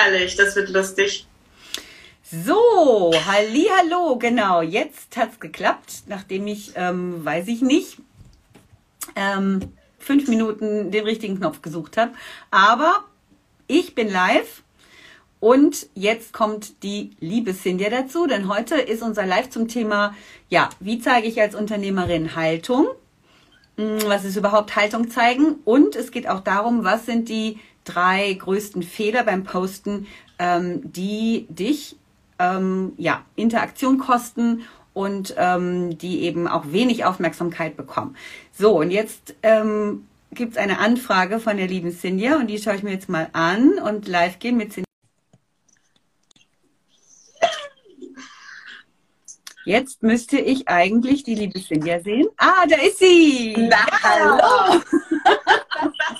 Herrlich, das wird lustig. So, halli, hallo, genau. Jetzt hat's geklappt, nachdem ich, ähm, weiß ich nicht, ähm, fünf Minuten den richtigen Knopf gesucht habe. Aber ich bin live und jetzt kommt die liebe Cynthia dazu, denn heute ist unser Live zum Thema, ja, wie zeige ich als Unternehmerin Haltung? Hm, was ist überhaupt Haltung zeigen? Und es geht auch darum, was sind die drei größten Fehler beim Posten, ähm, die dich ähm, ja, Interaktion kosten und ähm, die eben auch wenig Aufmerksamkeit bekommen. So, und jetzt ähm, gibt es eine Anfrage von der lieben Cynthia und die schaue ich mir jetzt mal an und live gehen mit Cynthia. Jetzt müsste ich eigentlich die liebe Cynthia sehen. Ah, da ist sie! Na, ja. hallo!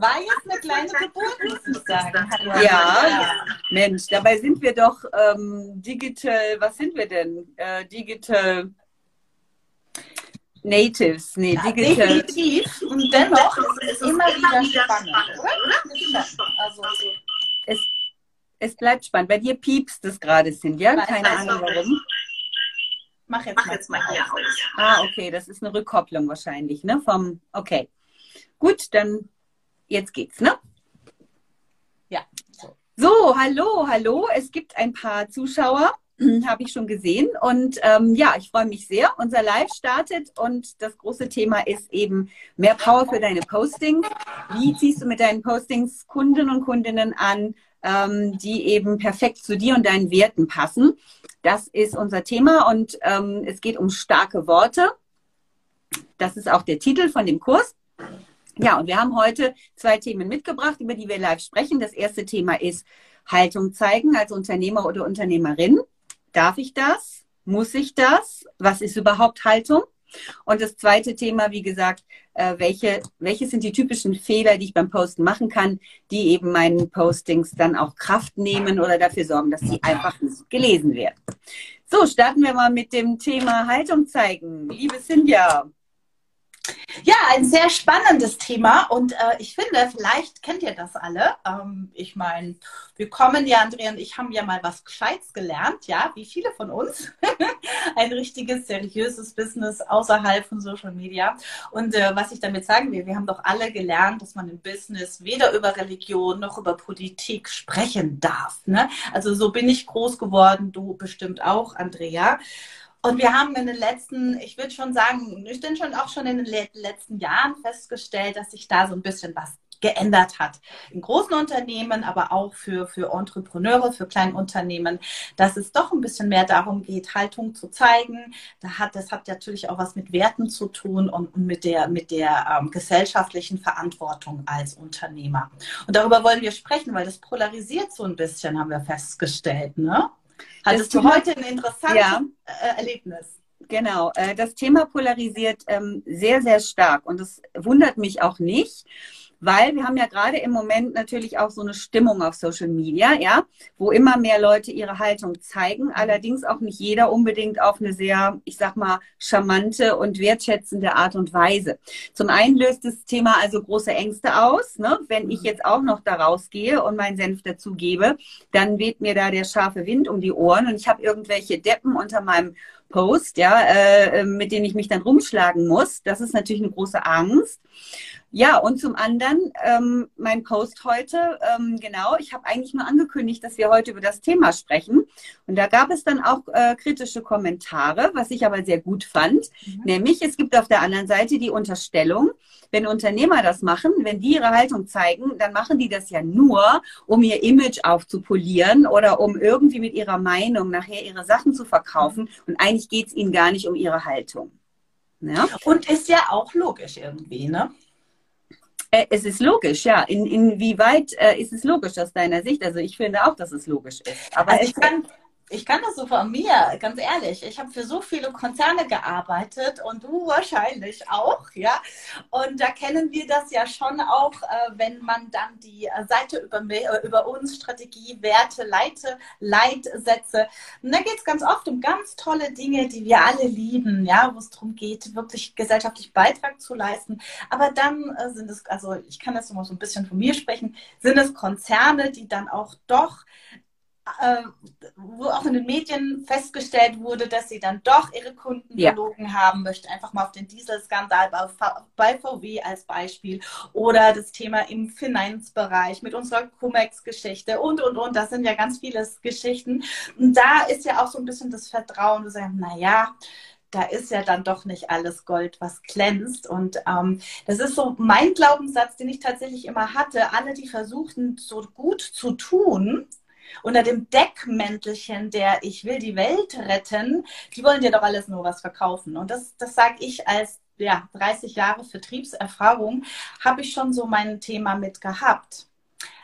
War jetzt eine kleine Geburt, muss ich sagen. Ja, ja, Mensch, dabei sind wir doch ähm, digital, was sind wir denn? Äh, digital Natives, nee, ja, digital. Definitiv. Und dennoch ist es immer wieder spannend, oder? Also, es es bleibt spannend. Bei dir piepst es gerade, Cynthia. Keine Ahnung warum. Mach jetzt, Mach mal, jetzt mal hier aus. Ah, okay, das ist eine Rückkopplung wahrscheinlich, ne? Vom, okay. Gut, dann jetzt geht's, ne? Ja. So, hallo, hallo. Es gibt ein paar Zuschauer, habe ich schon gesehen. Und ähm, ja, ich freue mich sehr. Unser Live startet und das große Thema ist eben mehr Power für deine Postings. Wie ziehst du mit deinen Postings Kunden und Kundinnen an? ähm, die eben perfekt zu dir und deinen Werten passen. Das ist unser Thema und ähm, es geht um starke Worte. Das ist auch der Titel von dem Kurs. Ja, und wir haben heute zwei Themen mitgebracht, über die wir live sprechen. Das erste Thema ist Haltung zeigen als Unternehmer oder Unternehmerin. Darf ich das? Muss ich das? Was ist überhaupt Haltung? Und das zweite Thema, wie gesagt, äh, welche, welche sind die typischen Fehler, die ich beim Posten machen kann, die eben meinen Postings dann auch Kraft nehmen oder dafür sorgen, dass sie einfach nicht gelesen werden. So, starten wir mal mit dem Thema Haltung zeigen. Liebe Cynthia, ja, ein sehr spannendes Thema und äh, ich finde, vielleicht kennt ihr das alle. Ähm, ich meine, wir kommen ja, Andrea und ich haben ja mal was Gescheites gelernt, ja, wie viele von uns. ein richtiges, seriöses Business außerhalb von Social Media. Und äh, was ich damit sagen will, wir haben doch alle gelernt, dass man im Business weder über Religion noch über Politik sprechen darf. Ne? Also so bin ich groß geworden, du bestimmt auch, Andrea. Und wir haben in den letzten, ich würde schon sagen, ich bin schon auch schon in den letzten Jahren festgestellt, dass sich da so ein bisschen was geändert hat. In großen Unternehmen, aber auch für, für Entrepreneure, für Kleinunternehmen, dass es doch ein bisschen mehr darum geht, Haltung zu zeigen. Da hat, das hat natürlich auch was mit Werten zu tun und, und mit der, mit der ähm, gesellschaftlichen Verantwortung als Unternehmer. Und darüber wollen wir sprechen, weil das polarisiert so ein bisschen, haben wir festgestellt. Ne? Hattest du heute ein interessantes ja. Äh, Erlebnis? Genau, äh, das Thema polarisiert ähm, sehr, sehr stark und das wundert mich auch nicht weil wir haben ja gerade im Moment natürlich auch so eine Stimmung auf Social Media, ja, wo immer mehr Leute ihre Haltung zeigen, allerdings auch nicht jeder unbedingt auf eine sehr, ich sag mal, charmante und wertschätzende Art und Weise. Zum einen löst das Thema also große Ängste aus, ne? wenn ich jetzt auch noch da rausgehe und meinen Senf dazugebe, dann weht mir da der scharfe Wind um die Ohren und ich habe irgendwelche Deppen unter meinem Post, ja, äh, mit denen ich mich dann rumschlagen muss. Das ist natürlich eine große Angst. Ja, und zum anderen, ähm, mein Post heute, ähm, genau, ich habe eigentlich nur angekündigt, dass wir heute über das Thema sprechen. Und da gab es dann auch äh, kritische Kommentare, was ich aber sehr gut fand. Mhm. Nämlich, es gibt auf der anderen Seite die Unterstellung, wenn Unternehmer das machen, wenn die ihre Haltung zeigen, dann machen die das ja nur, um ihr Image aufzupolieren oder um irgendwie mit ihrer Meinung nachher ihre Sachen zu verkaufen. Und eigentlich geht es ihnen gar nicht um ihre Haltung. Ja? Und ist ja auch logisch irgendwie, ne? Äh, es ist logisch, ja. In, inwieweit äh, ist es logisch aus deiner Sicht? Also ich finde auch, dass es logisch ist. Aber also ich kann, ich kann das so von mir, ganz ehrlich. Ich habe für so viele Konzerne gearbeitet und du wahrscheinlich auch, ja. Und da kennen wir das ja schon auch, äh, wenn man dann die äh, Seite über, äh, über uns, Strategie, Werte, Leite, Leitsätze. Und da geht es ganz oft um ganz tolle Dinge, die wir alle lieben, ja, wo es darum geht, wirklich gesellschaftlich Beitrag zu leisten. Aber dann sind es, also ich kann das immer so ein bisschen von mir sprechen, sind es Konzerne, die dann auch doch äh, wo auch in den Medien festgestellt wurde, dass sie dann doch ihre Kunden ja. haben, möchte einfach mal auf den Dieselskandal bei VW als Beispiel oder das Thema im Finanzbereich mit unserer Cum-Ex-Geschichte und, und, und. Das sind ja ganz viele Geschichten. Und da ist ja auch so ein bisschen das Vertrauen, du sagst, naja, da ist ja dann doch nicht alles Gold, was glänzt. Und ähm, das ist so mein Glaubenssatz, den ich tatsächlich immer hatte. Alle, die versuchen, so gut zu tun, unter dem Deckmäntelchen der Ich will die Welt retten, die wollen dir doch alles nur was verkaufen. Und das, das sage ich als ja, 30 Jahre Vertriebserfahrung, habe ich schon so mein Thema mit gehabt.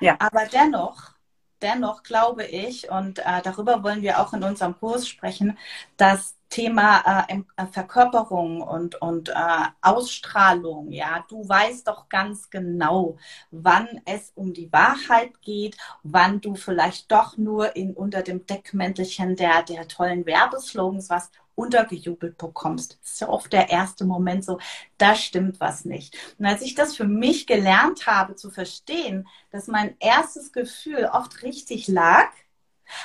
Ja. Aber dennoch, dennoch glaube ich, und äh, darüber wollen wir auch in unserem Kurs sprechen, dass Thema äh, äh, Verkörperung und, und äh, Ausstrahlung, ja, du weißt doch ganz genau, wann es um die Wahrheit geht, wann du vielleicht doch nur in, unter dem Deckmäntelchen der, der tollen Werbeslogans was untergejubelt bekommst. Das ist ja oft der erste Moment so, da stimmt was nicht. Und als ich das für mich gelernt habe zu verstehen, dass mein erstes Gefühl oft richtig lag,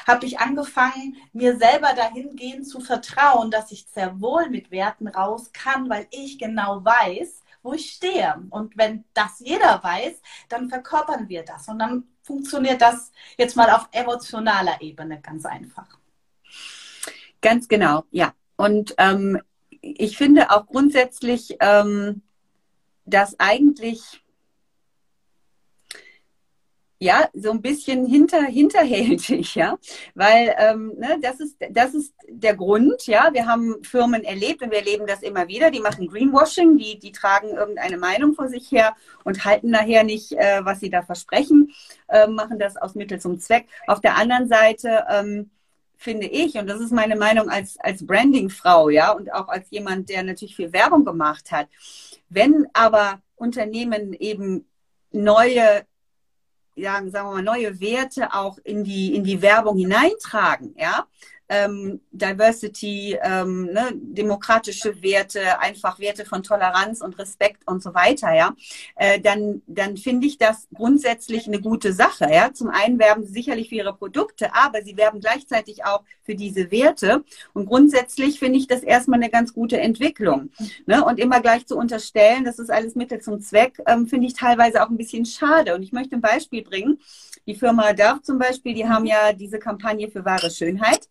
habe ich angefangen, mir selber dahingehend zu vertrauen, dass ich sehr wohl mit Werten raus kann, weil ich genau weiß, wo ich stehe. Und wenn das jeder weiß, dann verkörpern wir das. Und dann funktioniert das jetzt mal auf emotionaler Ebene ganz einfach. Ganz genau, ja. Und ähm, ich finde auch grundsätzlich, ähm, dass eigentlich ja, so ein bisschen hinter, hinterhältig, ja, weil ähm, ne, das, ist, das ist der Grund, ja, wir haben Firmen erlebt und wir erleben das immer wieder, die machen Greenwashing, die, die tragen irgendeine Meinung vor sich her und halten nachher nicht, äh, was sie da versprechen, äh, machen das aus Mittel zum Zweck. Auf der anderen Seite ähm, finde ich, und das ist meine Meinung als, als Branding-Frau, ja, und auch als jemand, der natürlich viel Werbung gemacht hat, wenn aber Unternehmen eben neue ja, sagen wir mal, neue Werte auch in die, in die Werbung hineintragen, ja, ähm, Diversity, ähm, ne, demokratische Werte, einfach Werte von Toleranz und Respekt und so weiter, ja, äh, dann, dann finde ich das grundsätzlich eine gute Sache. Ja. Zum einen werben sie sicherlich für ihre Produkte, aber sie werben gleichzeitig auch für diese Werte. Und grundsätzlich finde ich das erstmal eine ganz gute Entwicklung. Ne? Und immer gleich zu unterstellen, das ist alles Mittel zum Zweck, ähm, finde ich teilweise auch ein bisschen schade. Und ich möchte ein Beispiel bringen. Die Firma Darf zum Beispiel, die haben ja diese Kampagne für wahre Schönheit.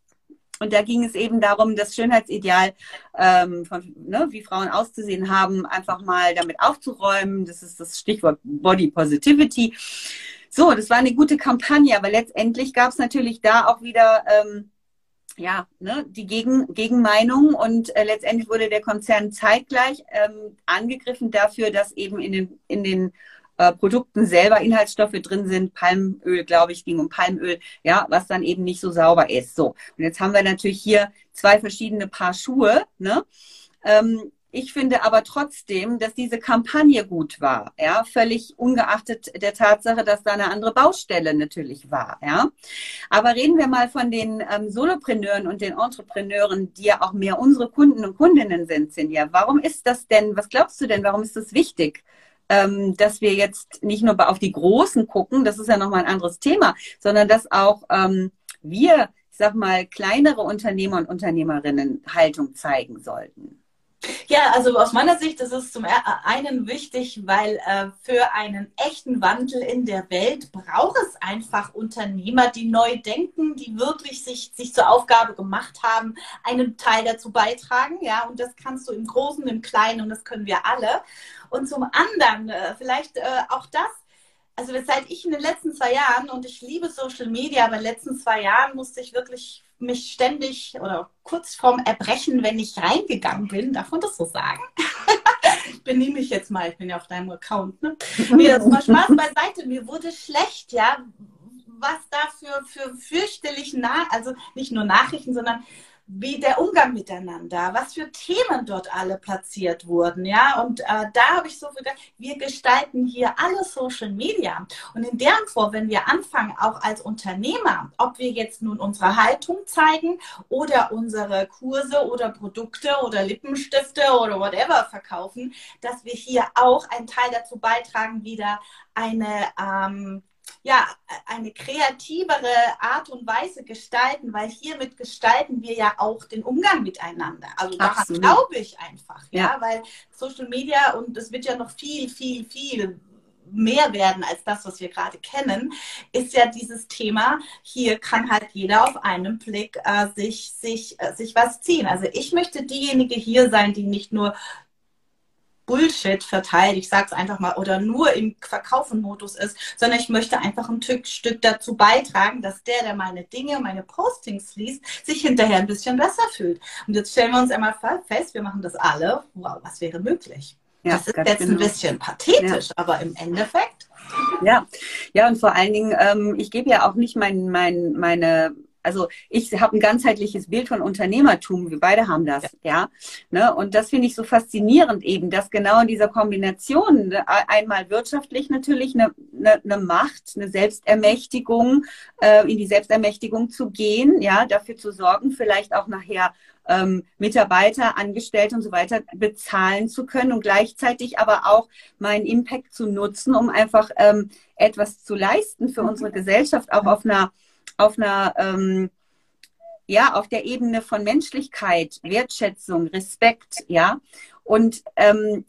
Und da ging es eben darum, das Schönheitsideal, ähm, von, ne, wie Frauen auszusehen haben, einfach mal damit aufzuräumen. Das ist das Stichwort Body Positivity. So, das war eine gute Kampagne, aber letztendlich gab es natürlich da auch wieder ähm, ja, ne, die Gegen, Gegenmeinung und äh, letztendlich wurde der Konzern zeitgleich ähm, angegriffen dafür, dass eben in den, in den äh, Produkten selber Inhaltsstoffe drin sind. Palmöl, glaube ich, ging um Palmöl, ja, was dann eben nicht so sauber ist. So. Und jetzt haben wir natürlich hier zwei verschiedene Paar Schuhe, ne? Ähm, ich finde aber trotzdem, dass diese Kampagne gut war, ja, völlig ungeachtet der Tatsache, dass da eine andere Baustelle natürlich war, ja. Aber reden wir mal von den ähm, Solopreneuren und den Entrepreneuren, die ja auch mehr unsere Kunden und Kundinnen sind, Sinja. Warum ist das denn, was glaubst du denn, warum ist das wichtig? Ähm, dass wir jetzt nicht nur auf die Großen gucken, das ist ja nochmal ein anderes Thema, sondern dass auch ähm, wir, ich sag mal, kleinere Unternehmer und Unternehmerinnen Haltung zeigen sollten. Ja, also aus meiner Sicht ist es zum einen wichtig, weil äh, für einen echten Wandel in der Welt braucht es einfach Unternehmer, die neu denken, die wirklich sich, sich zur Aufgabe gemacht haben, einen Teil dazu beitragen. Ja, und das kannst du im Großen, im Kleinen und das können wir alle. Und zum anderen, äh, vielleicht äh, auch das, also seit ich in den letzten zwei Jahren, und ich liebe Social Media, aber in den letzten zwei Jahren musste ich wirklich mich ständig oder kurz vorm Erbrechen, wenn ich reingegangen bin, darf man das so sagen? ich benehme mich jetzt mal, ich bin ja auf deinem Account. Ne? Nee, das war Spaß beiseite. Mir wurde schlecht, ja, was da für, für fürchterlich nah, also nicht nur Nachrichten, sondern wie der Umgang miteinander, was für Themen dort alle platziert wurden, ja. Und äh, da habe ich so gedacht, wir gestalten hier alle Social Media. Und in deren Form, wenn wir anfangen, auch als Unternehmer, ob wir jetzt nun unsere Haltung zeigen oder unsere Kurse oder Produkte oder Lippenstifte oder whatever verkaufen, dass wir hier auch einen Teil dazu beitragen, wieder eine ähm, ja, eine kreativere Art und Weise gestalten, weil hiermit gestalten wir ja auch den Umgang miteinander. Also daran glaube ich einfach, ja. ja, weil Social Media und es wird ja noch viel, viel, viel mehr werden als das, was wir gerade kennen, ist ja dieses Thema, hier kann halt jeder auf einen Blick äh, sich, sich, äh, sich was ziehen. Also ich möchte diejenige hier sein, die nicht nur Bullshit verteilt, ich sage es einfach mal, oder nur im Verkaufen-Modus ist, sondern ich möchte einfach ein Stück dazu beitragen, dass der, der meine Dinge, meine Postings liest, sich hinterher ein bisschen besser fühlt. Und jetzt stellen wir uns einmal fest, wir machen das alle. Wow, was wäre möglich? Ja, das ist jetzt genau. ein bisschen pathetisch, ja. aber im Endeffekt. Ja, ja, und vor allen Dingen, ähm, ich gebe ja auch nicht mein, mein, meine also ich habe ein ganzheitliches Bild von Unternehmertum, wir beide haben das, ja. ja? Ne? Und das finde ich so faszinierend eben, dass genau in dieser Kombination ne, einmal wirtschaftlich natürlich eine, eine, eine Macht, eine Selbstermächtigung, äh, in die Selbstermächtigung zu gehen, ja, dafür zu sorgen, vielleicht auch nachher ähm, Mitarbeiter, Angestellte und so weiter bezahlen zu können und gleichzeitig aber auch meinen Impact zu nutzen, um einfach ähm, etwas zu leisten für unsere Gesellschaft, auch auf einer auf einer, ähm, ja, auf der Ebene von Menschlichkeit, Wertschätzung, Respekt, ja. Und ähm,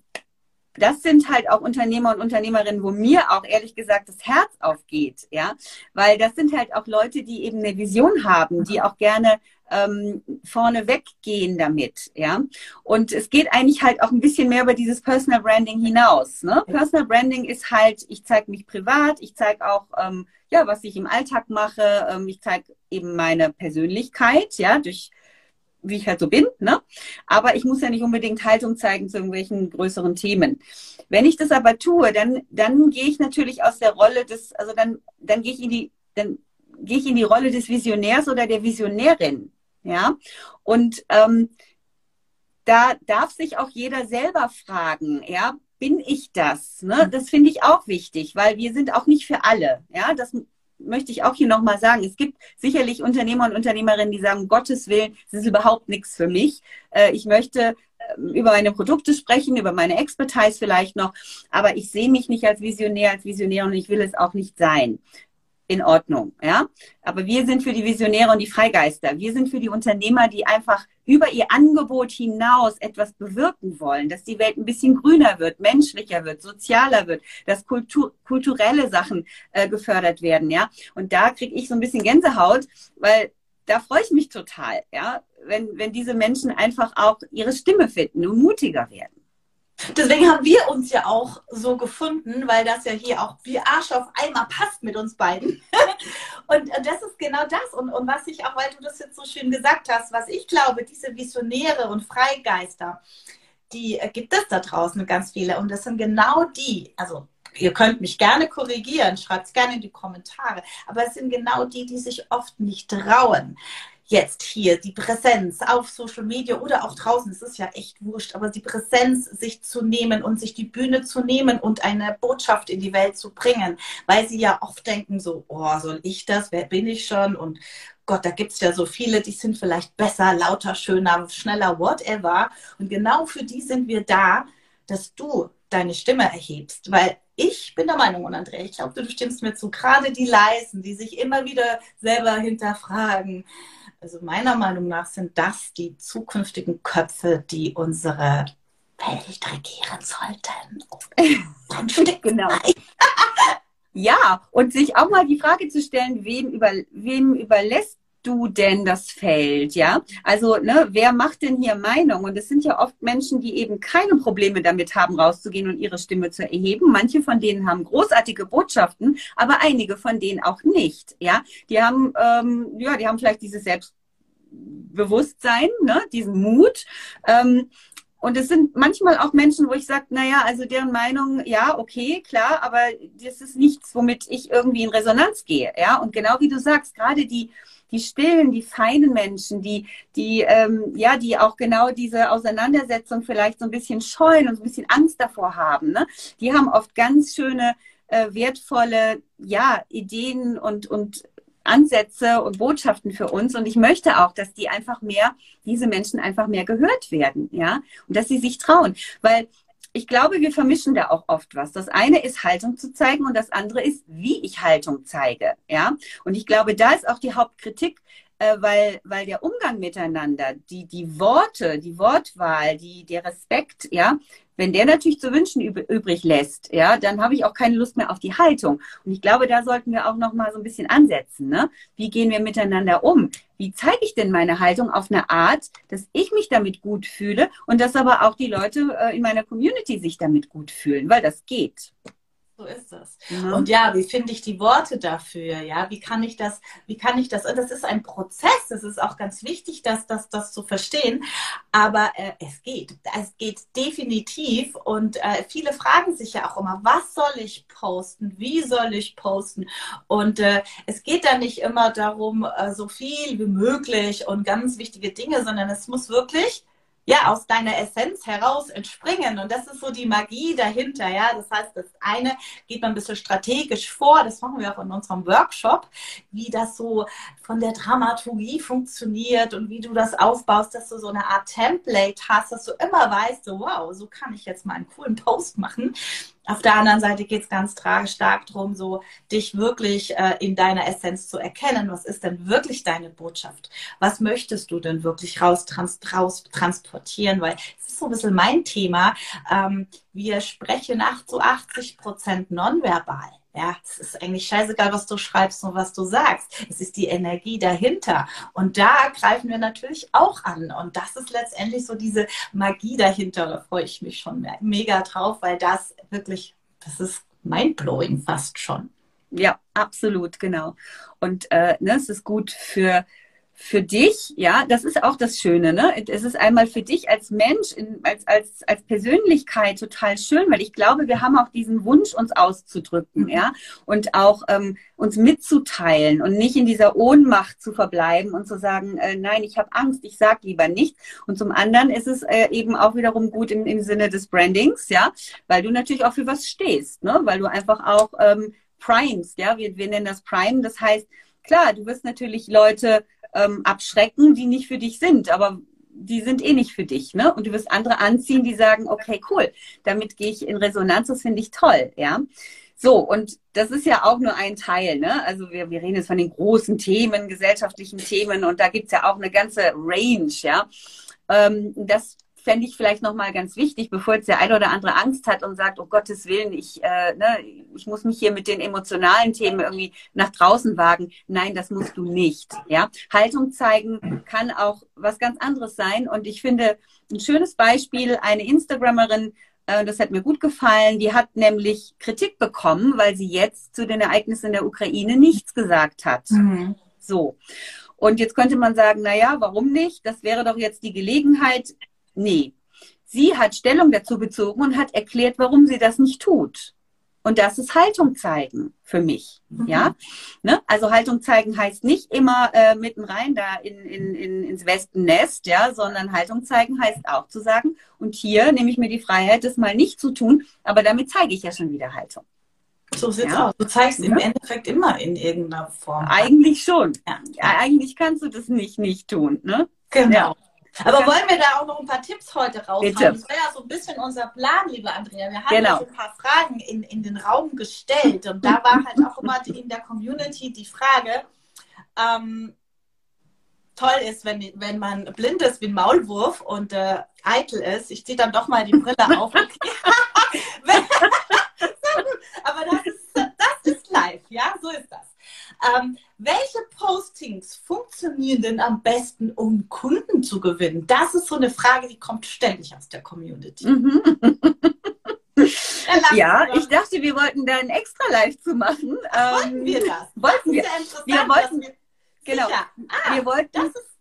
das sind halt auch Unternehmer und Unternehmerinnen, wo mir auch ehrlich gesagt das Herz aufgeht, ja, weil das sind halt auch Leute, die eben eine Vision haben, die auch gerne ähm, vorne weggehen damit, ja. Und es geht eigentlich halt auch ein bisschen mehr über dieses Personal Branding hinaus. Ne? Personal Branding ist halt, ich zeige mich privat, ich zeige auch ähm, ja, was ich im Alltag mache. Ähm, ich zeige eben meine Persönlichkeit, ja, durch wie ich halt so bin, ne? Aber ich muss ja nicht unbedingt Haltung zeigen zu irgendwelchen größeren Themen. Wenn ich das aber tue, dann, dann gehe ich natürlich aus der Rolle des, also dann, dann gehe ich in die, dann gehe ich in die Rolle des Visionärs oder der Visionärin, ja? Und ähm, da darf sich auch jeder selber fragen, ja, bin ich das? Ne? Das finde ich auch wichtig, weil wir sind auch nicht für alle. Ja, das möchte ich auch hier nochmal sagen. Es gibt sicherlich Unternehmer und Unternehmerinnen, die sagen, Gottes Willen, das ist überhaupt nichts für mich. Äh, ich möchte ähm, über meine Produkte sprechen, über meine Expertise vielleicht noch, aber ich sehe mich nicht als Visionär, als Visionär und ich will es auch nicht sein in Ordnung, ja. Aber wir sind für die Visionäre und die Freigeister. Wir sind für die Unternehmer, die einfach über ihr Angebot hinaus etwas bewirken wollen, dass die Welt ein bisschen grüner wird, menschlicher wird, sozialer wird, dass Kultur, kulturelle Sachen äh, gefördert werden, ja. Und da kriege ich so ein bisschen Gänsehaut, weil da freue ich mich total, ja, wenn, wenn diese Menschen einfach auch ihre Stimme finden und mutiger werden. Deswegen haben wir uns ja auch so gefunden, weil das ja hier auch wie Arsch auf Eimer passt mit uns beiden. und das ist genau das. Und, und was ich auch, weil du das jetzt so schön gesagt hast, was ich glaube, diese Visionäre und Freigeister, die gibt es da draußen ganz viele. Und das sind genau die, also ihr könnt mich gerne korrigieren, schreibt es gerne in die Kommentare, aber es sind genau die, die sich oft nicht trauen jetzt hier die Präsenz auf Social Media oder auch draußen, es ist ja echt wurscht, aber die Präsenz sich zu nehmen und sich die Bühne zu nehmen und eine Botschaft in die Welt zu bringen, weil sie ja oft denken so, oh, soll ich das, wer bin ich schon und Gott, da gibt es ja so viele, die sind vielleicht besser, lauter, schöner, schneller, whatever. Und genau für die sind wir da, dass du deine Stimme erhebst, weil ich bin der Meinung, und Andrea, ich glaube, du stimmst mir zu, gerade die Leisen, die sich immer wieder selber hinterfragen, also meiner Meinung nach sind das die zukünftigen Köpfe, die unsere Welt regieren sollten. genau. ja, und sich auch mal die Frage zu stellen, wem, über, wem überlässt du denn das Feld, ja? Also, ne, wer macht denn hier Meinung? Und es sind ja oft Menschen, die eben keine Probleme damit haben, rauszugehen und ihre Stimme zu erheben. Manche von denen haben großartige Botschaften, aber einige von denen auch nicht, ja? Die haben, ähm, ja, die haben vielleicht dieses Selbstbewusstsein, ne, diesen Mut. Ähm, und es sind manchmal auch Menschen, wo ich sage, naja, also deren Meinung, ja, okay, klar, aber das ist nichts, womit ich irgendwie in Resonanz gehe. Ja, und genau wie du sagst, gerade die, die stillen, die feinen Menschen, die, die, ähm, ja, die auch genau diese Auseinandersetzung vielleicht so ein bisschen scheuen und so ein bisschen Angst davor haben, ne? die haben oft ganz schöne, äh, wertvolle, ja, Ideen und, und Ansätze und Botschaften für uns. Und ich möchte auch, dass die einfach mehr, diese Menschen einfach mehr gehört werden, ja, und dass sie sich trauen. Weil ich glaube, wir vermischen da auch oft was. Das eine ist Haltung zu zeigen und das andere ist, wie ich Haltung zeige, ja. Und ich glaube, da ist auch die Hauptkritik, äh, weil, weil der Umgang miteinander, die, die Worte, die Wortwahl, die, der Respekt, ja, wenn der natürlich zu wünschen übrig lässt, ja, dann habe ich auch keine Lust mehr auf die Haltung. Und ich glaube, da sollten wir auch noch mal so ein bisschen ansetzen. Ne? Wie gehen wir miteinander um? Wie zeige ich denn meine Haltung auf eine Art, dass ich mich damit gut fühle und dass aber auch die Leute äh, in meiner Community sich damit gut fühlen, weil das geht. So ist es. Ja. Und ja, wie finde ich die Worte dafür? Ja, wie kann ich das, wie kann ich das? Und das ist ein Prozess. Es ist auch ganz wichtig, dass das, das zu verstehen. Aber äh, es geht. Es geht definitiv. Und äh, viele fragen sich ja auch immer, was soll ich posten? Wie soll ich posten? Und äh, es geht da nicht immer darum, äh, so viel wie möglich und ganz wichtige Dinge, sondern es muss wirklich ja, aus deiner Essenz heraus entspringen. Und das ist so die Magie dahinter. Ja, das heißt, das eine geht man ein bisschen strategisch vor. Das machen wir auch in unserem Workshop, wie das so von der Dramaturgie funktioniert und wie du das aufbaust, dass du so eine Art Template hast, dass du immer weißt, so, wow, so kann ich jetzt mal einen coolen Post machen. Auf der anderen Seite geht es ganz stark darum, so dich wirklich äh, in deiner Essenz zu erkennen. Was ist denn wirklich deine Botschaft? Was möchtest du denn wirklich raus, trans, raus transportieren? Weil es ist so ein bisschen mein Thema. Ähm, wir sprechen 8 zu 80 Prozent nonverbal. Ja, es ist eigentlich scheißegal, was du schreibst und was du sagst. Es ist die Energie dahinter. Und da greifen wir natürlich auch an. Und das ist letztendlich so diese Magie dahinter. Da freue ich mich schon mega drauf, weil das wirklich, das ist mindblowing fast schon. Ja, absolut, genau. Und äh, ne, es ist gut für für dich, ja, das ist auch das Schöne, ne? Es ist einmal für dich als Mensch, als, als, als Persönlichkeit total schön, weil ich glaube, wir haben auch diesen Wunsch, uns auszudrücken, mhm. ja, und auch ähm, uns mitzuteilen und nicht in dieser Ohnmacht zu verbleiben und zu sagen, äh, nein, ich habe Angst, ich sag lieber nicht. Und zum anderen ist es äh, eben auch wiederum gut im, im Sinne des Brandings, ja, weil du natürlich auch für was stehst, ne? Weil du einfach auch ähm, primest, ja, wir, wir nennen das Prime, das heißt, klar, du wirst natürlich Leute ähm, abschrecken, die nicht für dich sind, aber die sind eh nicht für dich, ne? Und du wirst andere anziehen, die sagen, okay, cool, damit gehe ich in Resonanz, das finde ich toll, ja. So, und das ist ja auch nur ein Teil, ne? Also wir, wir reden jetzt von den großen Themen, gesellschaftlichen Themen und da gibt's ja auch eine ganze Range, ja. Ähm, das fände ich vielleicht nochmal ganz wichtig, bevor jetzt der eine oder andere Angst hat und sagt, oh Gottes Willen, ich, äh, ne, ich muss mich hier mit den emotionalen Themen irgendwie nach draußen wagen. Nein, das musst du nicht. Ja? Haltung zeigen kann auch was ganz anderes sein. Und ich finde ein schönes Beispiel, eine Instagrammerin, äh, das hat mir gut gefallen, die hat nämlich Kritik bekommen, weil sie jetzt zu den Ereignissen in der Ukraine nichts gesagt hat. Mhm. So. Und jetzt könnte man sagen, na ja, warum nicht? Das wäre doch jetzt die Gelegenheit, Nee. Sie hat Stellung dazu bezogen und hat erklärt, warum sie das nicht tut. Und das ist Haltung zeigen für mich. Mhm. Ja, ne? also Haltung zeigen heißt nicht immer äh, mitten rein da in, in, in, ins Wespennest, ja, sondern Haltung zeigen heißt auch zu sagen, und hier nehme ich mir die Freiheit, das mal nicht zu tun, aber damit zeige ich ja schon wieder Haltung. So sieht's ja. aus. Du zeigst ja. im Endeffekt immer in irgendeiner Form. Eigentlich schon. Ja. Eigentlich kannst du das nicht nicht tun, ne? Genau. Aber wollen wir da auch noch ein paar Tipps heute raushauen? Bitte. Das wäre ja so ein bisschen unser Plan, liebe Andrea. Wir haben genau. so ein paar Fragen in, in den Raum gestellt und da war halt auch immer in der Community die Frage, ähm, toll ist, wenn, wenn man blind ist wie ein Maulwurf und äh, eitel ist. Ich ziehe dann doch mal die Brille auf. Aber das ist, das ist live, ja, so ist das. Ähm, welche Postings funktionieren denn am besten, um Kunden zu gewinnen? Das ist so eine Frage, die kommt ständig aus der Community. Mhm. ja, ich dachte, wir wollten da ein extra Live zu machen. Wollten ähm, wir das? Wollten wir. wir wollten, wir, genau. Ah, wir wollten, das ist,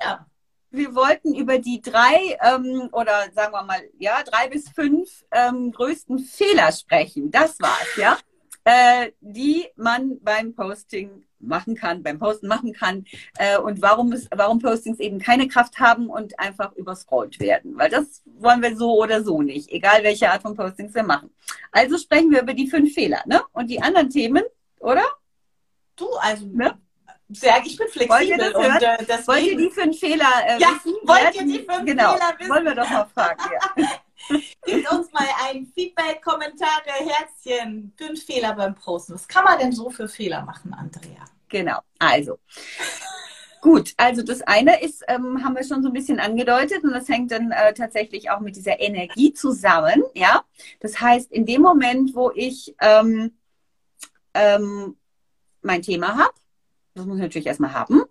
ja. wir wollten über die drei ähm, oder sagen wir mal, ja, drei bis fünf ähm, größten Fehler sprechen. Das war's, ja. Äh, die man beim Posting machen kann, beim Posten machen kann äh, und warum, es, warum Postings eben keine Kraft haben und einfach überscrollt werden. Weil das wollen wir so oder so nicht, egal welche Art von Postings wir machen. Also sprechen wir über die fünf Fehler, ne? Und die anderen Themen, oder? Du, also ne? sehr, ich bin flexibel. Wollt ihr? Und, äh, wollt ihr die fünf Fehler äh, ja, wissen? Wollt ihr die fünf genau. Fehler wissen? Wollen wir doch mal fragen, ja. Gebt uns mal ein Feedback, Kommentare, Herzchen. Fünf Fehler beim Posten. Was kann man denn so für Fehler machen, Andrea? Genau, also. Gut, also das eine ist, ähm, haben wir schon so ein bisschen angedeutet und das hängt dann äh, tatsächlich auch mit dieser Energie zusammen, ja. Das heißt, in dem Moment, wo ich ähm, ähm, mein Thema habe, das muss ich natürlich erstmal haben,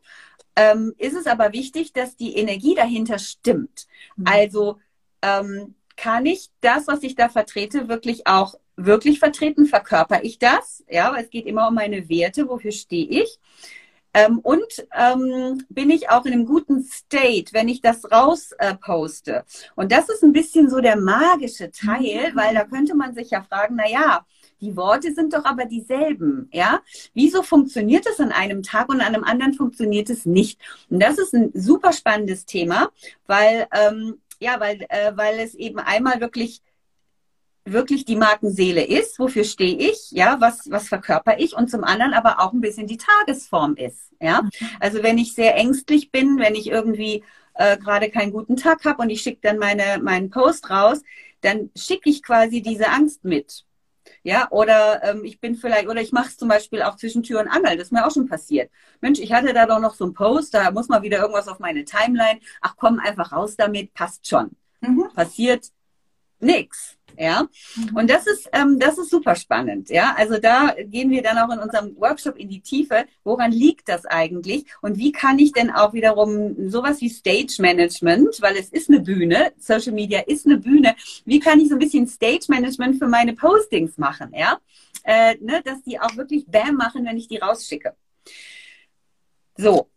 ähm, ist es aber wichtig, dass die Energie dahinter stimmt. Mhm. Also ähm, kann ich das, was ich da vertrete, wirklich auch wirklich vertreten? Verkörper ich das? Ja, weil es geht immer um meine Werte, wofür stehe ich? Ähm, und ähm, bin ich auch in einem guten State, wenn ich das raus äh, poste? Und das ist ein bisschen so der magische Teil, mhm. weil da könnte man sich ja fragen, na ja, die Worte sind doch aber dieselben, ja? Wieso funktioniert es an einem Tag und an einem anderen funktioniert es nicht? Und das ist ein super spannendes Thema, weil ähm, ja, weil, äh, weil es eben einmal wirklich wirklich die Markenseele ist, wofür stehe ich, ja, was, was verkörper ich und zum anderen aber auch ein bisschen die Tagesform ist, ja. Mhm. Also wenn ich sehr ängstlich bin, wenn ich irgendwie äh, gerade keinen guten Tag habe und ich schicke dann meine, meinen Post raus, dann schicke ich quasi diese Angst mit. Ja, oder ähm, ich bin vielleicht, oder ich mache es zum Beispiel auch zwischen Tür und Angel, das ist mir auch schon passiert. Mensch, ich hatte da doch noch so einen Post, da muss mal wieder irgendwas auf meine Timeline. Ach komm, einfach raus damit, passt schon. Mhm. Passiert nix. Ja, mhm. und das ist, ähm, das ist super spannend. Ja, also da gehen wir dann auch in unserem Workshop in die Tiefe. Woran liegt das eigentlich? Und wie kann ich denn auch wiederum sowas wie Stage Management, weil es ist eine Bühne, Social Media ist eine Bühne. Wie kann ich so ein bisschen Stage Management für meine Postings machen? Ja, äh, ne, dass die auch wirklich Bam machen, wenn ich die rausschicke. So,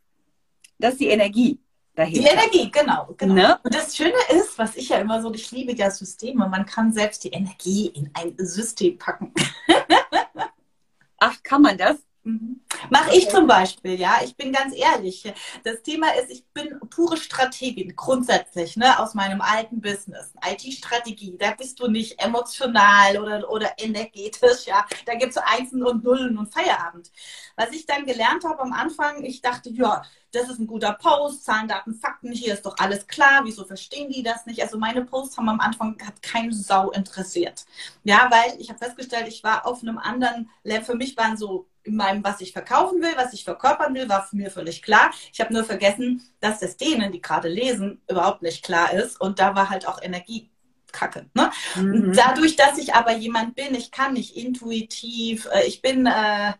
das ist die Energie dahinter. Die Energie, genau. genau. Ne? Und das Schöne ist, was ich ja immer so, ich liebe ja Systeme, man kann selbst die Energie in ein System packen. Ach, kann man das? Mhm. Mache ich zum Beispiel, ja. Ich bin ganz ehrlich. Das Thema ist, ich bin pure Strategin, grundsätzlich, ne, aus meinem alten Business. IT-Strategie, da bist du nicht emotional oder, oder energetisch, ja. Da gibt es Einsen und Nullen und Feierabend. Was ich dann gelernt habe am Anfang, ich dachte, ja, das ist ein guter Post, Zahlen, Daten, Fakten, hier ist doch alles klar, wieso verstehen die das nicht? Also meine Posts haben am Anfang hat kein Sau interessiert. Ja, weil ich habe festgestellt, ich war auf einem anderen Level. Für mich waren so in meinem, was ich verkaufen will, was ich verkörpern will, war für mir völlig klar. Ich habe nur vergessen, dass das denen, die gerade lesen, überhaupt nicht klar ist. Und da war halt auch Energie Kacke. Ne? Mhm. Dadurch, dass ich aber jemand bin, ich kann nicht intuitiv, äh, ich bin äh,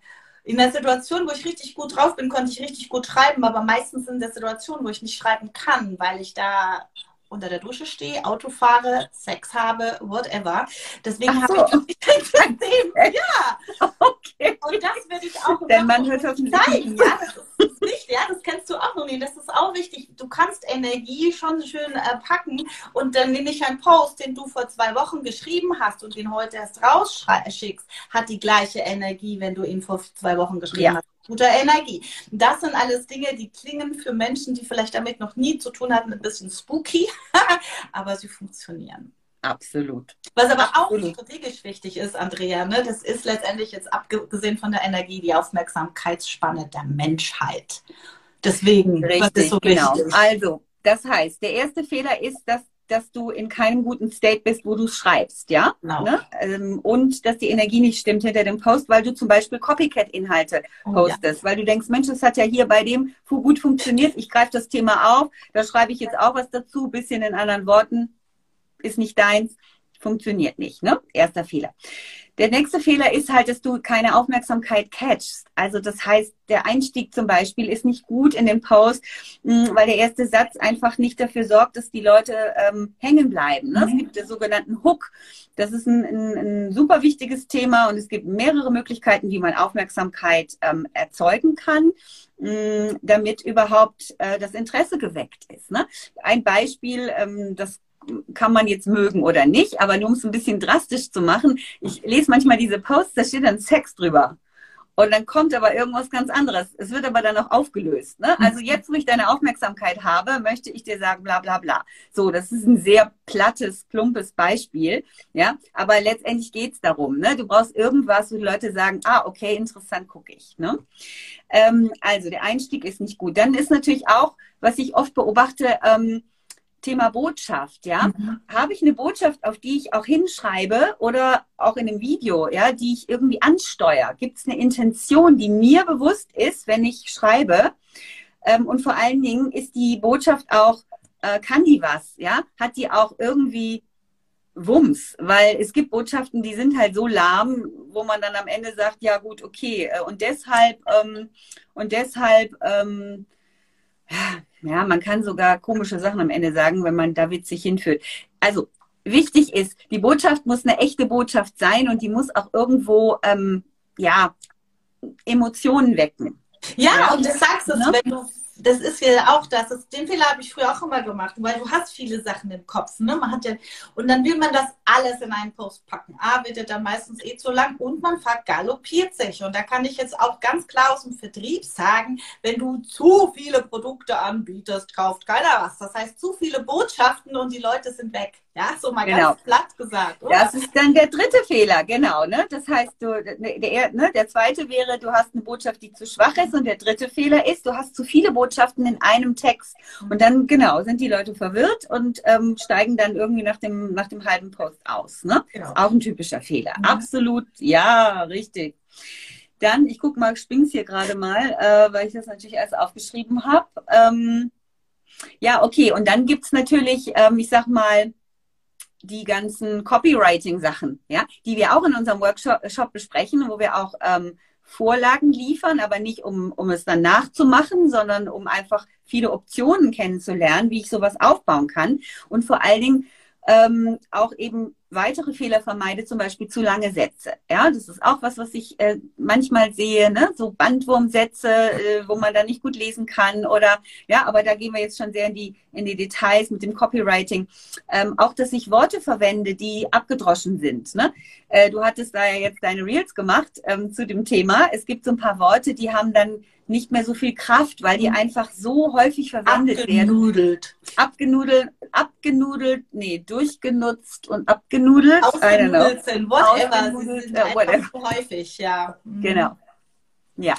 in der Situation, wo ich richtig gut drauf bin, konnte ich richtig gut schreiben, aber meistens in der Situation, wo ich nicht schreiben kann, weil ich da unter der Dusche stehe, Auto fahre, Sex habe, whatever. Deswegen so. habe ich kein System. Ja. Okay. Und das will ich auch Denn man hört auf zeigen. Ja, das ist nicht, ja, das kennst du auch noch nicht. Das ist auch wichtig. Du kannst Energie schon schön äh, packen und dann nehme ich einen Post, den du vor zwei Wochen geschrieben hast und den heute erst rausschickst, hat die gleiche Energie, wenn du ihn vor zwei Wochen geschrieben ja. hast guter Energie. Das sind alles Dinge, die klingen für Menschen, die vielleicht damit noch nie zu tun hatten, ein bisschen spooky, aber sie funktionieren. Absolut. Was aber Absolut. auch strategisch wichtig ist, Andrea, ne, das ist letztendlich jetzt abgesehen von der Energie die Aufmerksamkeitsspanne der Menschheit. Deswegen Richtig, ist so genau. wichtig. Also, das heißt, der erste Fehler ist, dass dass du in keinem guten State bist, wo du schreibst, ja? Genau. Ne? Ähm, und dass die Energie nicht stimmt hinter dem Post, weil du zum Beispiel Copycat-Inhalte oh, postest, ja. weil du denkst, Mensch, das hat ja hier bei dem gut funktioniert, ich greife das Thema auf, da schreibe ich jetzt auch was dazu, bisschen in anderen Worten, ist nicht deins, funktioniert nicht. Ne? Erster Fehler. Der nächste Fehler ist halt, dass du keine Aufmerksamkeit catchst. Also das heißt, der Einstieg zum Beispiel ist nicht gut in den Post, hm, weil der erste Satz einfach nicht dafür sorgt, dass die Leute ähm, hängen bleiben. Ne? Mhm. Es gibt den sogenannten Hook. Das ist ein, ein, ein, super wichtiges Thema und es gibt mehrere Möglichkeiten, wie man Aufmerksamkeit ähm, erzeugen kann mh, hm, damit überhaupt äh, das Interesse geweckt ist. Ne? Ein Beispiel, ähm, das kann man jetzt mögen oder nicht, aber nur um es ein bisschen drastisch zu machen, ich lese manchmal diese Posts, da steht dann Sex drüber. Und dann kommt aber irgendwas ganz anderes. Es wird aber dann auch aufgelöst. Ne? Also mhm. jetzt, wo ich deine Aufmerksamkeit habe, möchte ich dir sagen, bla bla bla. So, das ist ein sehr plattes, plumpes Beispiel. Ja, aber letztendlich geht's darum. Ne? Du brauchst irgendwas, wo die Leute sagen, ah, okay, interessant, gucke ich. Ne? Ähm, also der Einstieg ist nicht gut. Dann ist natürlich auch, was ich oft beobachte, ähm, Thema Botschaft, ja. Mhm. Habe ich eine Botschaft, auf die ich auch hinschreibe oder auch in einem Video, ja, die ich irgendwie ansteuere? Gibt es eine Intention, die mir bewusst ist, wenn ich schreibe? Ähm, und vor allen Dingen ist die Botschaft auch, äh, kann die was, ja? Hat die auch irgendwie Wumms? Weil es gibt Botschaften, die sind halt so lahm, wo man dann am Ende sagt, ja gut, okay. Äh, und deshalb, ähm, und deshalb, ähm, ja, man kann sogar komische Sachen am Ende sagen, wenn man da witzig hinführt. Also wichtig ist, die Botschaft muss eine echte Botschaft sein und die muss auch irgendwo, ähm, ja, Emotionen wecken. Ja, ja, und das sagst du, ne? wenn du das ist ja auch das. das den Fehler habe ich früher auch immer gemacht, weil du hast viele Sachen im Kopf. Ne? Man hat ja, und dann will man das alles in einen Post packen. A, wird er dann meistens eh zu lang und man vergaloppiert sich. Und da kann ich jetzt auch ganz klar aus dem Vertrieb sagen, wenn du zu viele Produkte anbietest, kauft keiner was. Das heißt, zu viele Botschaften und die Leute sind weg. Ja, so mal genau. ganz platt gesagt. Oder? Das ist dann der dritte Fehler, genau. Ne? Das heißt, du, der, ne, der zweite wäre, du hast eine Botschaft, die zu schwach ist. Und der dritte Fehler ist, du hast zu viele Botschaften in einem Text. Und dann, genau, sind die Leute verwirrt und ähm, steigen dann irgendwie nach dem, nach dem halben Post aus. Ne? Genau. Auch ein typischer Fehler. Mhm. Absolut, ja, richtig. Dann, ich gucke mal, spring's hier gerade mal, äh, weil ich das natürlich erst aufgeschrieben habe. Ähm, ja, okay. Und dann gibt's natürlich, ähm, ich sag mal, die ganzen Copywriting-Sachen, ja, die wir auch in unserem Workshop besprechen, wo wir auch ähm, Vorlagen liefern, aber nicht um, um es dann nachzumachen, sondern um einfach viele Optionen kennenzulernen, wie ich sowas aufbauen kann. Und vor allen Dingen ähm, auch eben weitere Fehler vermeide, zum Beispiel zu lange Sätze. Ja, das ist auch was, was ich äh, manchmal sehe, ne? so Bandwurmsätze, äh, wo man da nicht gut lesen kann oder ja, aber da gehen wir jetzt schon sehr in die in die Details mit dem Copywriting. Ähm, auch, dass ich Worte verwende, die abgedroschen sind. Ne? Äh, du hattest da ja jetzt deine Reels gemacht ähm, zu dem Thema. Es gibt so ein paar Worte, die haben dann nicht mehr so viel Kraft, weil die mhm. einfach so häufig verwendet abgenudelt. werden. Abgenudelt. Abgenudelt, nee, durchgenutzt und abgenudelt. Ausgenudelt sind, whatever. Ausgenudelt, sind äh, whatever. häufig, ja. Mhm. Genau. Ja,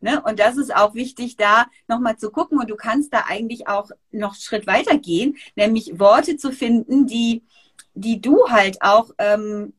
ne? und das ist auch wichtig, da nochmal zu gucken. Und du kannst da eigentlich auch noch einen Schritt weiter gehen, nämlich Worte zu finden, die, die du halt auch ähm,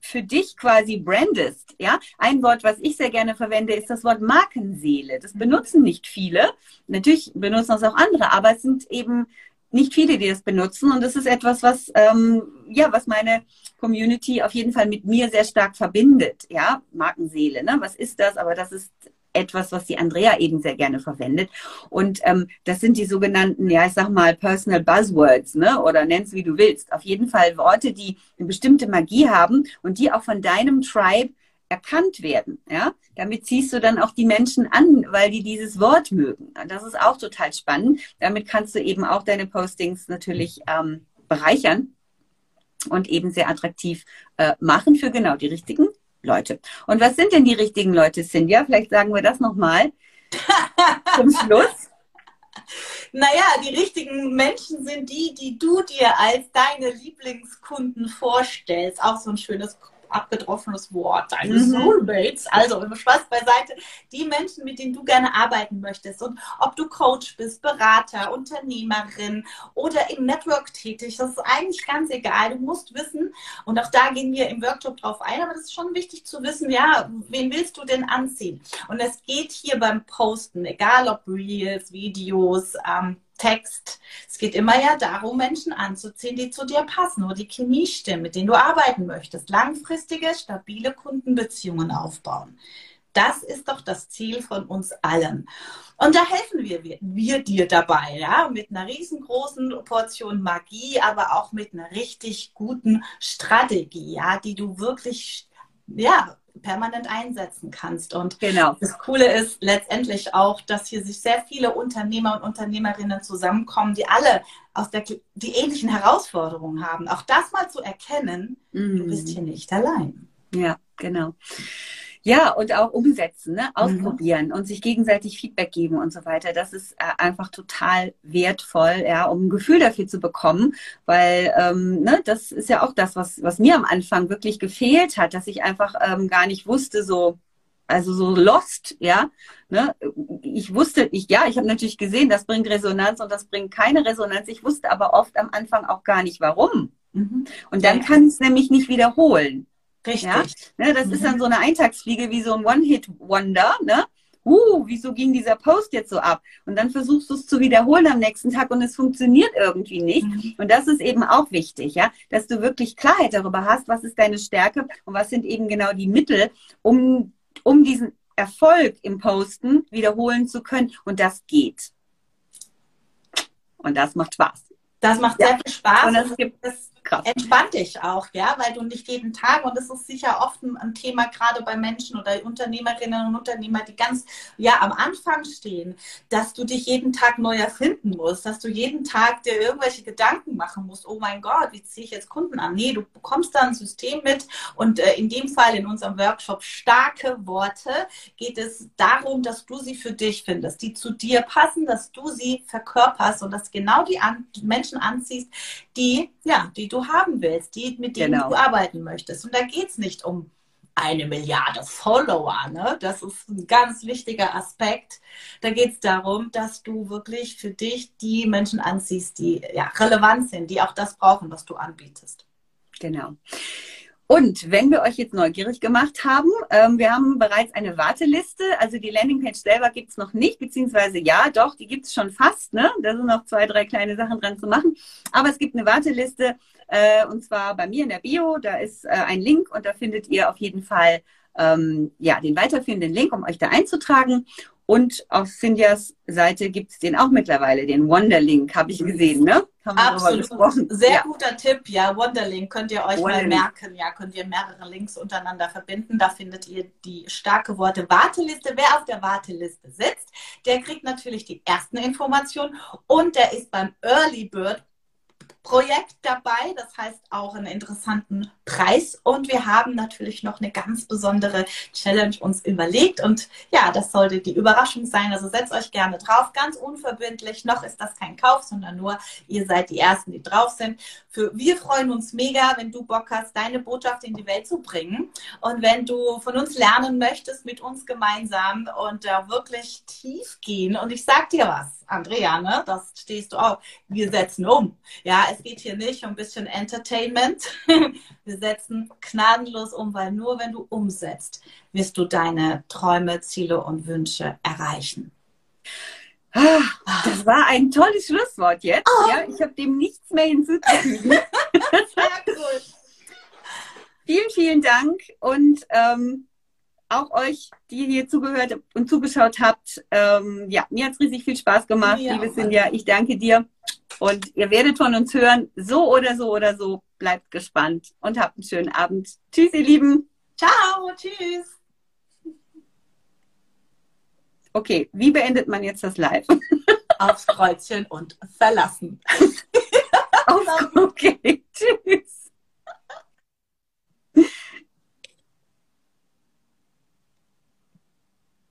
für dich quasi brandest, ja. Ein Wort, was ich sehr gerne verwende, ist das Wort Markenseele. Das mhm. benutzen nicht viele. Natürlich benutzen das auch andere, aber es sind eben nicht viele, die das benutzen. Und das ist etwas, was, ähm, ja, was meine Community auf jeden Fall mit mir sehr stark verbindet. Ja, Markenseele, ne? Was ist das? Aber das ist etwas, was die Andrea eben sehr gerne verwendet. Und ähm, das sind die sogenannten, ja, ich sag mal, Personal Buzzwords, ne? Oder nenn's wie du willst. Auf jeden Fall Worte, die eine bestimmte Magie haben und die auch von deinem Tribe erkannt werden. Ja, damit ziehst du dann auch die Menschen an, weil die dieses Wort mögen. Das ist auch total spannend. Damit kannst du eben auch deine Postings natürlich ähm, bereichern und eben sehr attraktiv äh, machen für genau die richtigen Leute. Und was sind denn die richtigen Leute, Cynthia? Vielleicht sagen wir das nochmal zum Schluss. Naja, die richtigen Menschen sind die, die du dir als deine Lieblingskunden vorstellst. Auch so ein schönes abgedroschenes Wort, deine mhm. Soulmates. Also, Spaß beiseite, die Menschen, mit denen du gerne arbeiten möchtest. Und ob du Coach bist, Berater, Unternehmerin oder im Network tätig, das ist eigentlich ganz egal. Du musst wissen, und auch da gehen wir im Workshop drauf ein, aber das ist schon wichtig zu wissen, ja, wen willst du denn anziehen? Und es geht hier beim Posten, egal ob Reels, Videos, ähm, Text. Es geht immer ja darum, Menschen anzuziehen, die zu dir passen, wo die Chemie stimmt, mit denen du arbeiten möchtest. Langfristige, stabile Kundenbeziehungen aufbauen. Das ist doch das Ziel von uns allen. Und da helfen wir, wir, wir, dir dabei, ja, mit einer riesengroßen Portion Magie, aber auch mit einer richtig guten Strategie, ja, die du wirklich, ja, permanent einsetzen kannst. Und genau. das Coole ist letztendlich auch, dass hier sich sehr viele Unternehmer und Unternehmerinnen zusammenkommen, die alle aus der, die ähnlichen Herausforderungen haben. Auch das mal zu erkennen, mm. du bist hier nicht allein. Ja, genau. Ja, und auch umsetzen, ne? ausprobieren mhm. und sich gegenseitig Feedback geben und so weiter. Das ist äh, einfach total wertvoll, ja, um ein Gefühl dafür zu bekommen, weil ähm, ne, das ist ja auch das, was, was mir am Anfang wirklich gefehlt hat, dass ich einfach ähm, gar nicht wusste, so, also so lost, ja. Ne? Ich wusste, ich, ja, ich habe natürlich gesehen, das bringt Resonanz und das bringt keine Resonanz. Ich wusste aber oft am Anfang auch gar nicht, warum. Mhm. Und dann kann es nämlich nicht wiederholen. Richtig. Ja? Ne, das mhm. ist dann mhm. so eine Eintagsfliege wie so ein One-Hit-Wonder. Ne? Uh, wieso ging dieser Post jetzt so ab? Und dann versuchst du es zu wiederholen am nächsten Tag und es funktioniert irgendwie nicht. Mhm. Und das ist eben auch wichtig, ja, dass du wirklich Klarheit darüber hast, was ist deine Stärke und was sind eben genau die Mittel, um, um diesen Erfolg im Posten wiederholen zu können. Und das geht. Und das macht Spaß. Das macht ja. sehr viel Spaß. Und es gibt es Krass. Entspann dich auch, ja, weil du nicht jeden Tag, und das ist sicher oft ein Thema, gerade bei Menschen oder Unternehmerinnen und Unternehmer, die ganz ja am Anfang stehen, dass du dich jeden Tag neu erfinden musst, dass du jeden Tag dir irgendwelche Gedanken machen musst, oh mein Gott, wie ziehe ich jetzt Kunden an? Nee, du bekommst da ein System mit und äh, in dem Fall in unserem Workshop starke Worte geht es darum, dass du sie für dich findest, die zu dir passen, dass du sie verkörperst und dass genau die an Menschen anziehst, die, ja, die du haben willst, die, mit denen genau. du arbeiten möchtest. Und da geht es nicht um eine Milliarde Follower. Ne? Das ist ein ganz wichtiger Aspekt. Da geht es darum, dass du wirklich für dich die Menschen anziehst, die ja, relevant sind, die auch das brauchen, was du anbietest. Genau. Und wenn wir euch jetzt neugierig gemacht haben, ähm, wir haben bereits eine Warteliste. Also die Landingpage selber gibt es noch nicht, beziehungsweise ja, doch, die gibt es schon fast. Ne? Da sind noch zwei, drei kleine Sachen dran zu machen. Aber es gibt eine Warteliste äh, und zwar bei mir in der Bio. Da ist äh, ein Link und da findet ihr auf jeden Fall ähm, ja, den weiterführenden Link, um euch da einzutragen. Und auf Cynthias Seite gibt es den auch mittlerweile, den Wonderlink, habe ich gesehen, ne? Absolut. Sehr ja. guter Tipp, ja. Wonderlink könnt ihr euch Wonderlink. mal merken, ja, könnt ihr mehrere Links untereinander verbinden. Da findet ihr die starke Worte Warteliste. Wer auf der Warteliste sitzt, der kriegt natürlich die ersten Informationen und der ist beim Early Bird Projekt dabei, das heißt auch einen interessanten Preis. Und wir haben natürlich noch eine ganz besondere Challenge uns überlegt. Und ja, das sollte die Überraschung sein, also setzt euch gerne drauf, ganz unverbindlich, noch ist das kein Kauf, sondern nur ihr seid die Ersten, die drauf sind. Für, wir freuen uns mega, wenn du Bock hast, deine Botschaft in die Welt zu bringen. Und wenn du von uns lernen möchtest, mit uns gemeinsam und da wirklich tief gehen. Und ich sag dir was, Andrea, ne, das stehst du auch, wir setzen um. Ja, es geht hier nicht um ein bisschen Entertainment. Wir setzen gnadenlos um, weil nur wenn du umsetzt, wirst du deine Träume, Ziele und Wünsche erreichen. Das war ein tolles Schlusswort jetzt. Oh. Ja, ich habe dem nichts mehr hinzuzufügen. Sehr cool. vielen, vielen Dank und ähm, auch euch, die hier zugehört und zugeschaut habt. Ähm, ja, mir hat es riesig viel Spaß gemacht, ja, liebe Sinja. Ich danke dir. Und ihr werdet von uns hören, so oder so oder so. Bleibt gespannt und habt einen schönen Abend. Tschüss, ihr Lieben. Ciao, tschüss. Okay, wie beendet man jetzt das Live? Aufs Kreuzchen und verlassen. Auf, okay, tschüss.